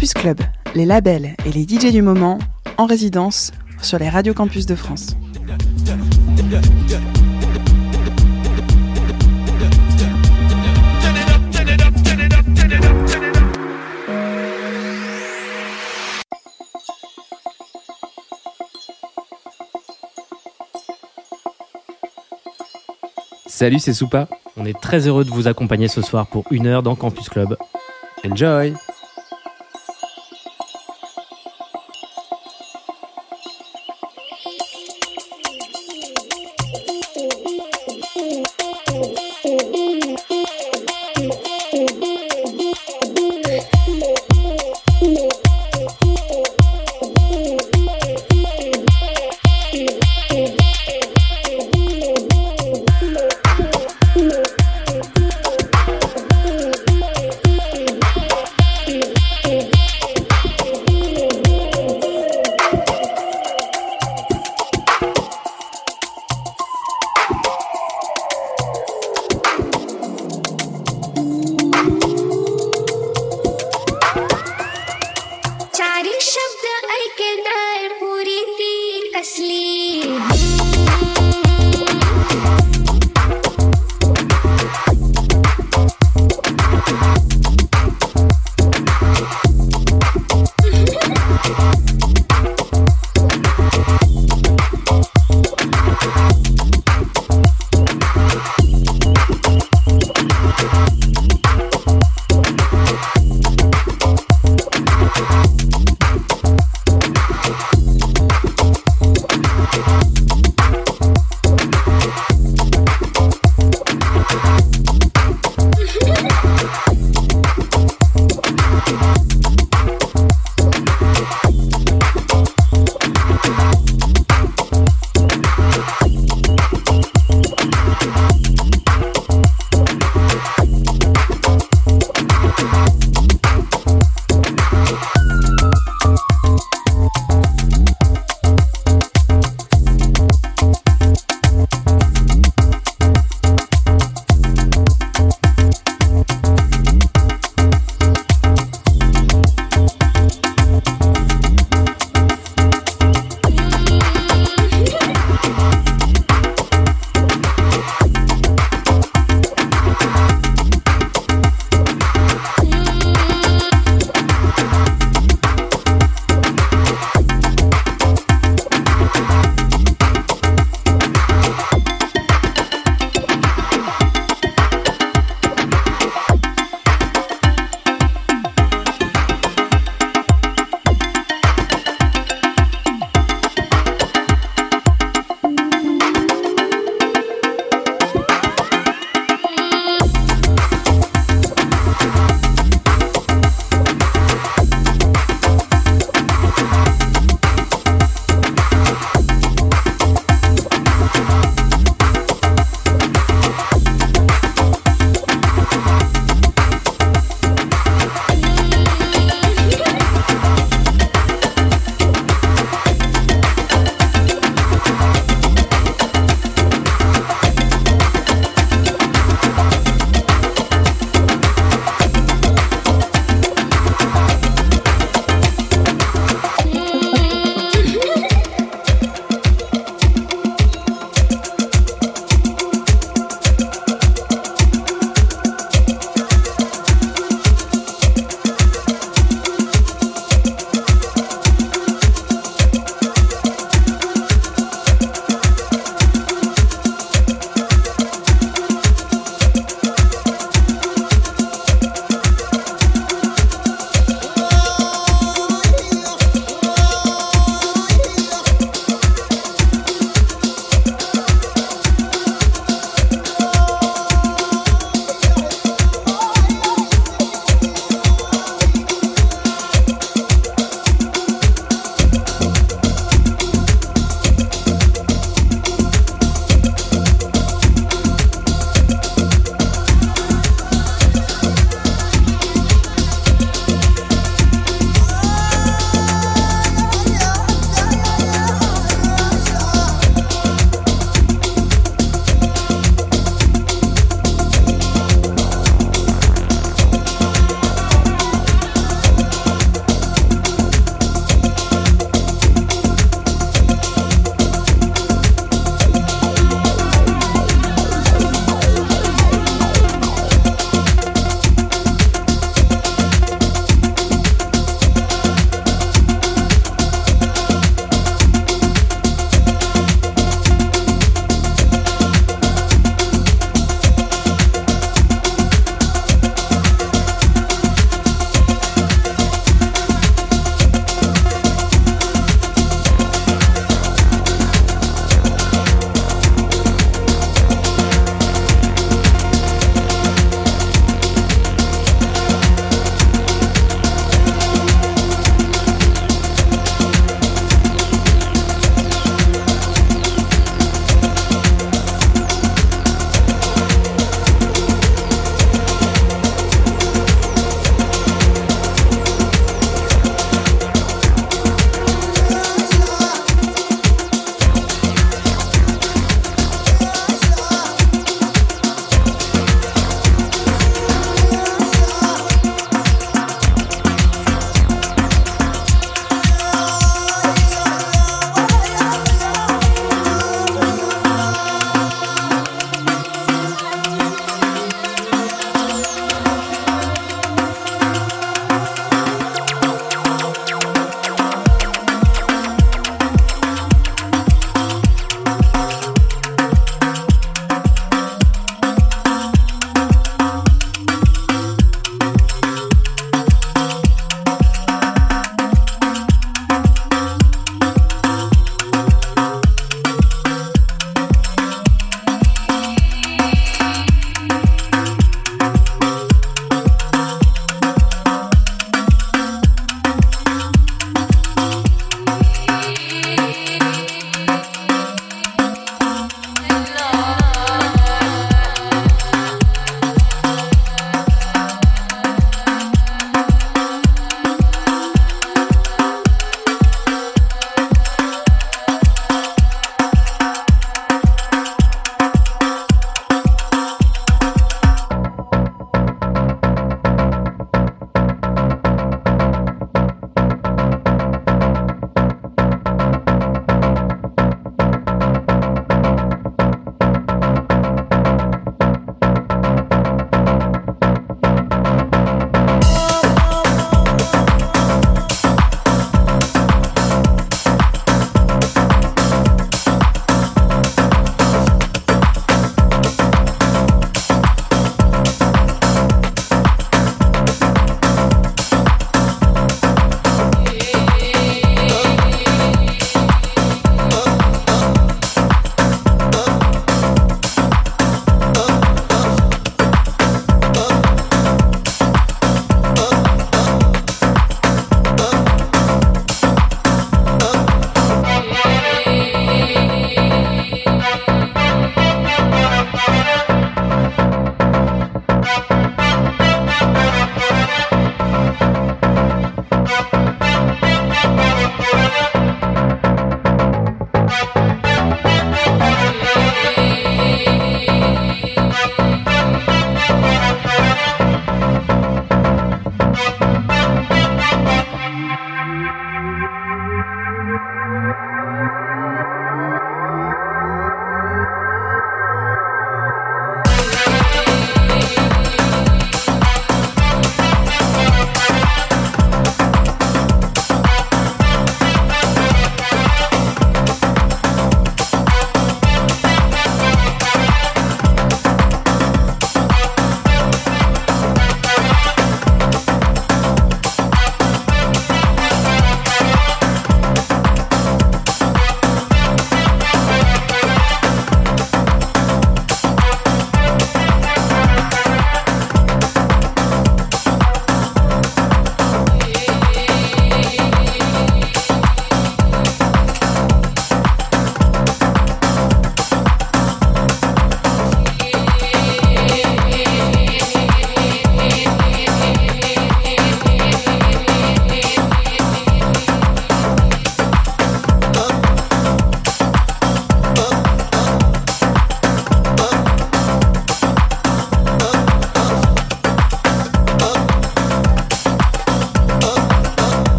Campus Club, les labels et les DJ du moment en résidence sur les radios campus de France. Salut, c'est Soupa. On est très heureux de vous accompagner ce soir pour une heure dans Campus Club. Enjoy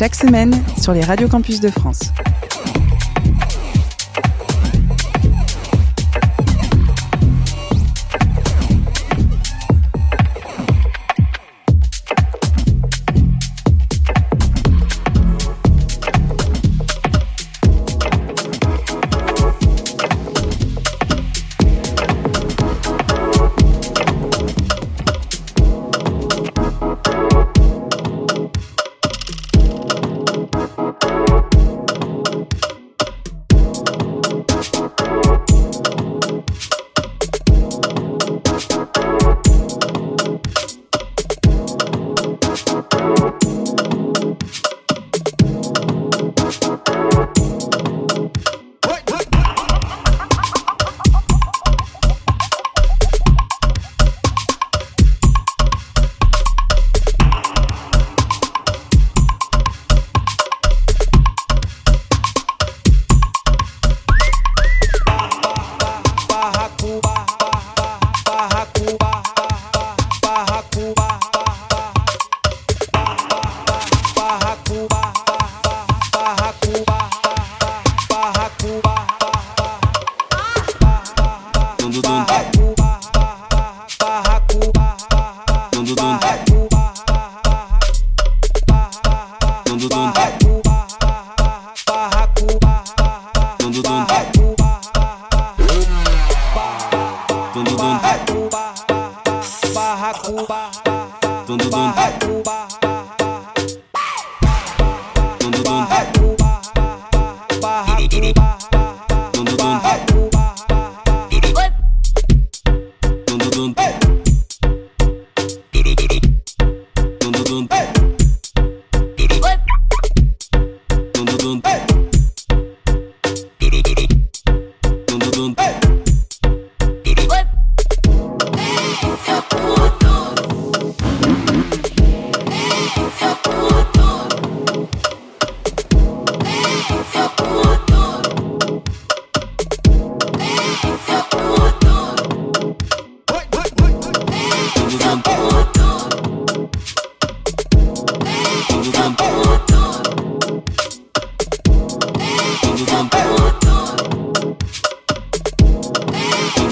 chaque semaine sur les radios campus de France.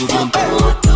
Oh. boom, boom.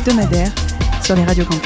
Hebdomadaire sur les radios.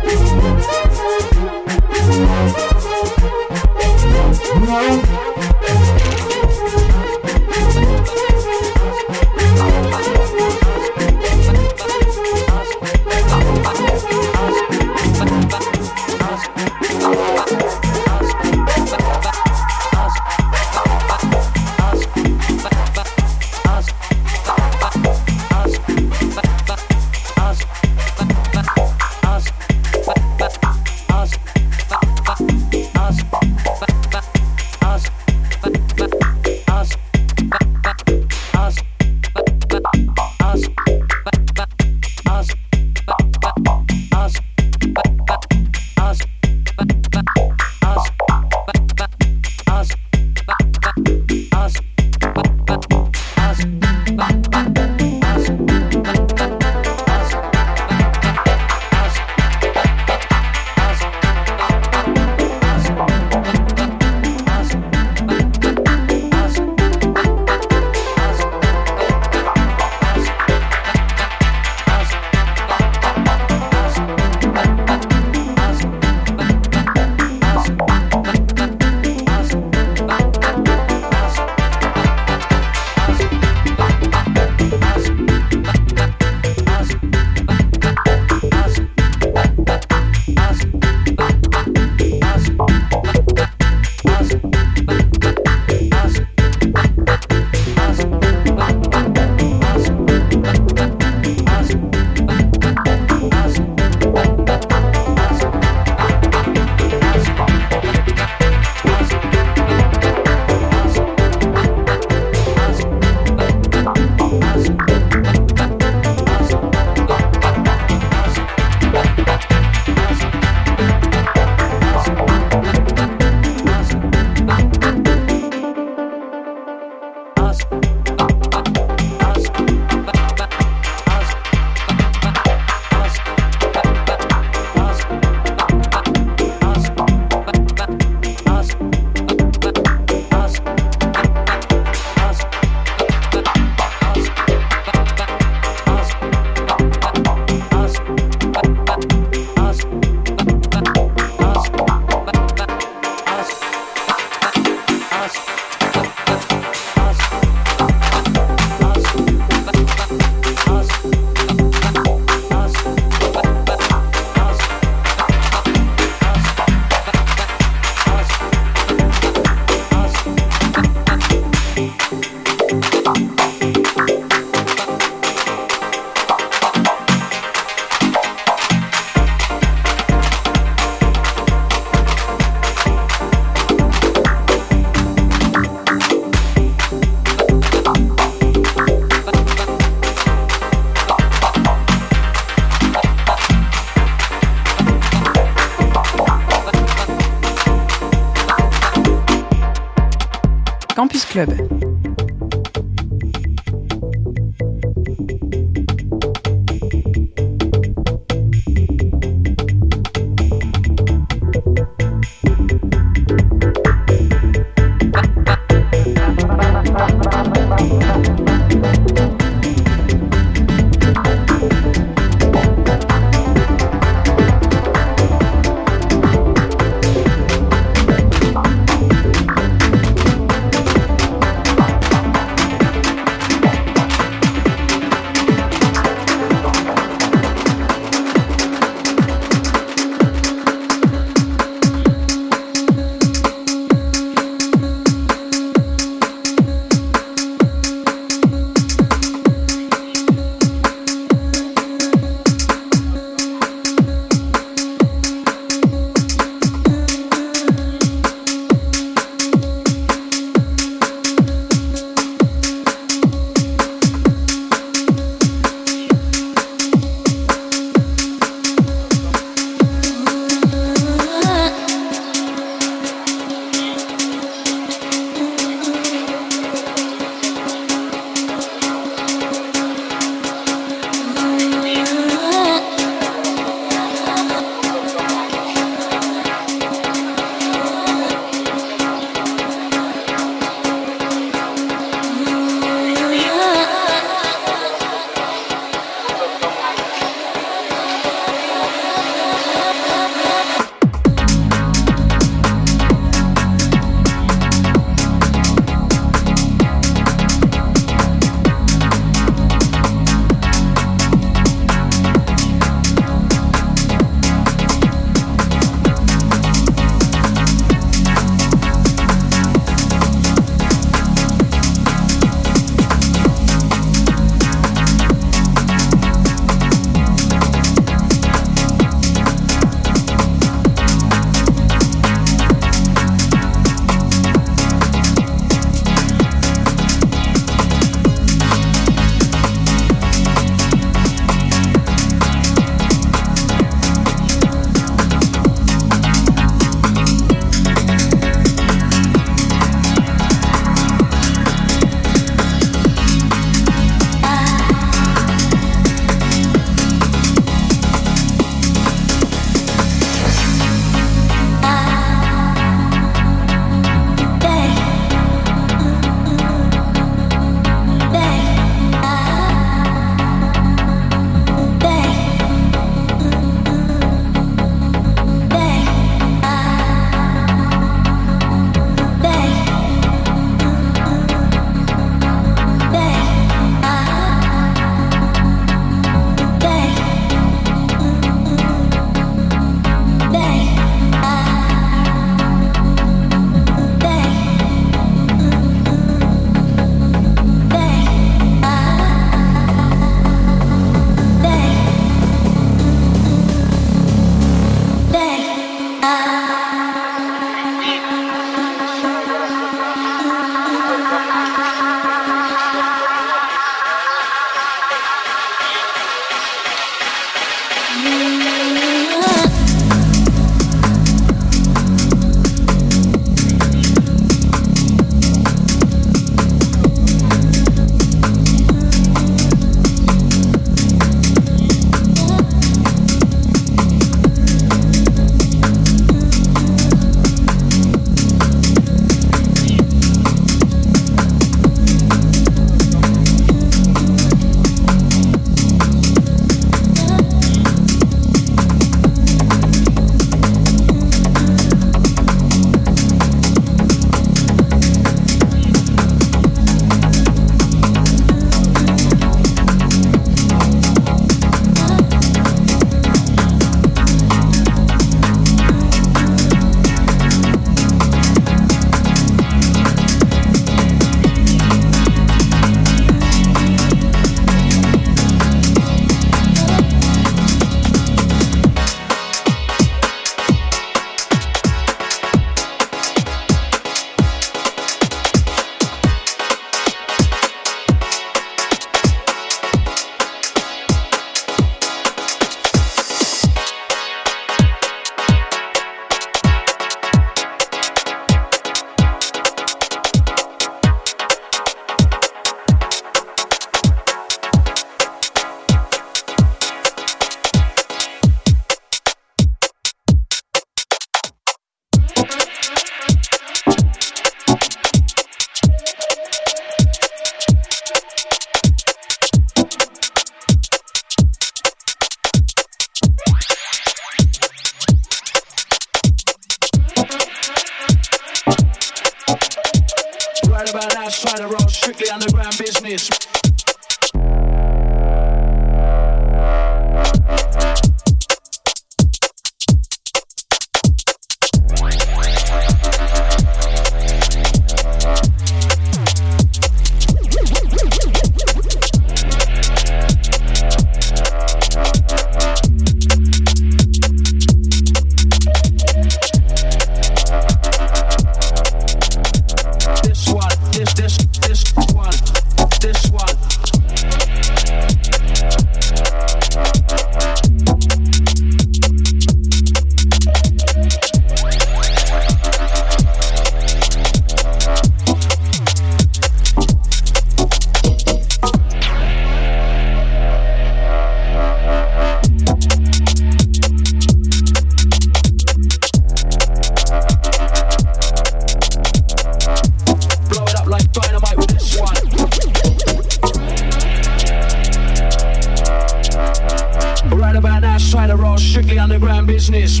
business.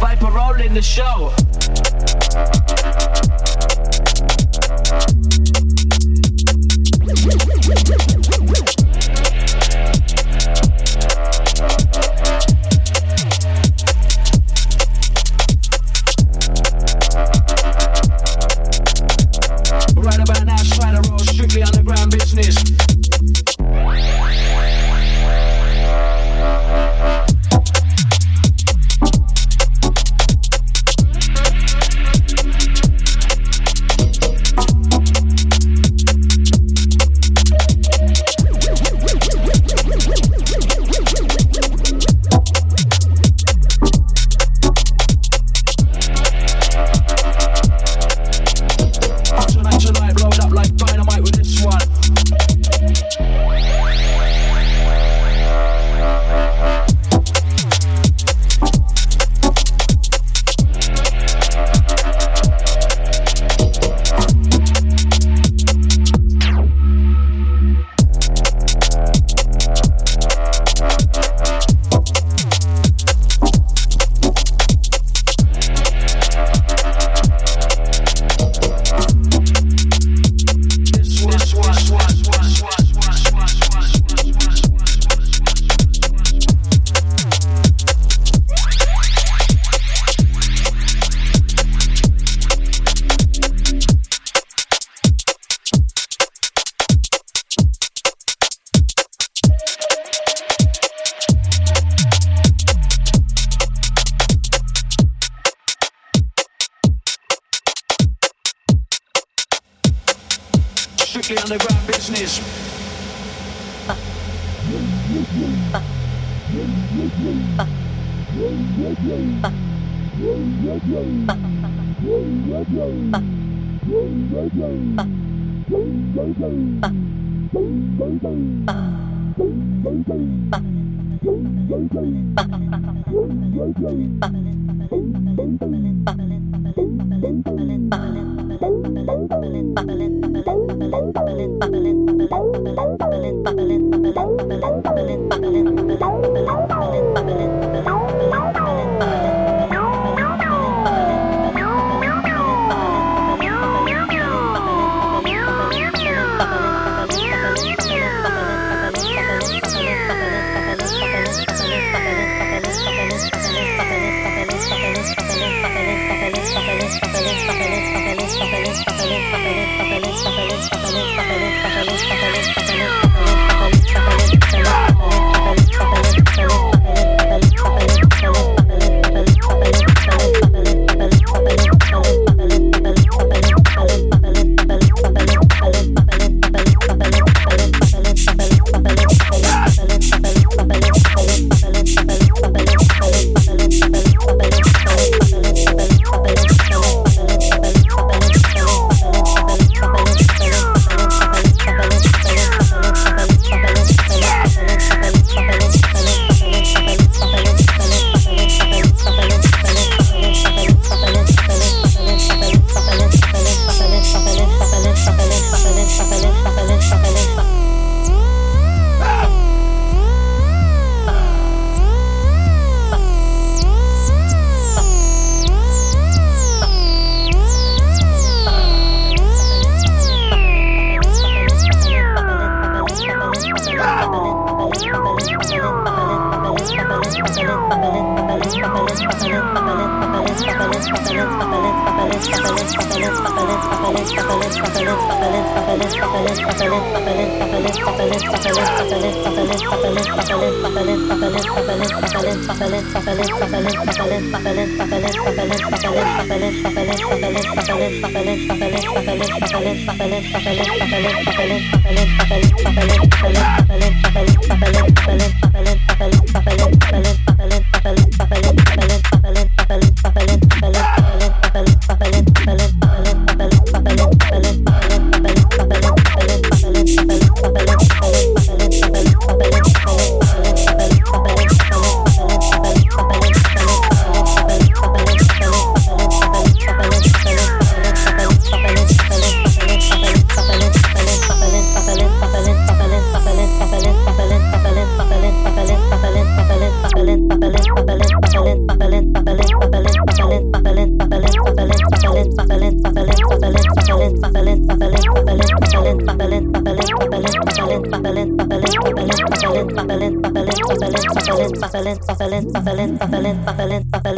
Viper rolling the show. buffalin, buffalin, buffalin, buffalin, buffalin, buffalin.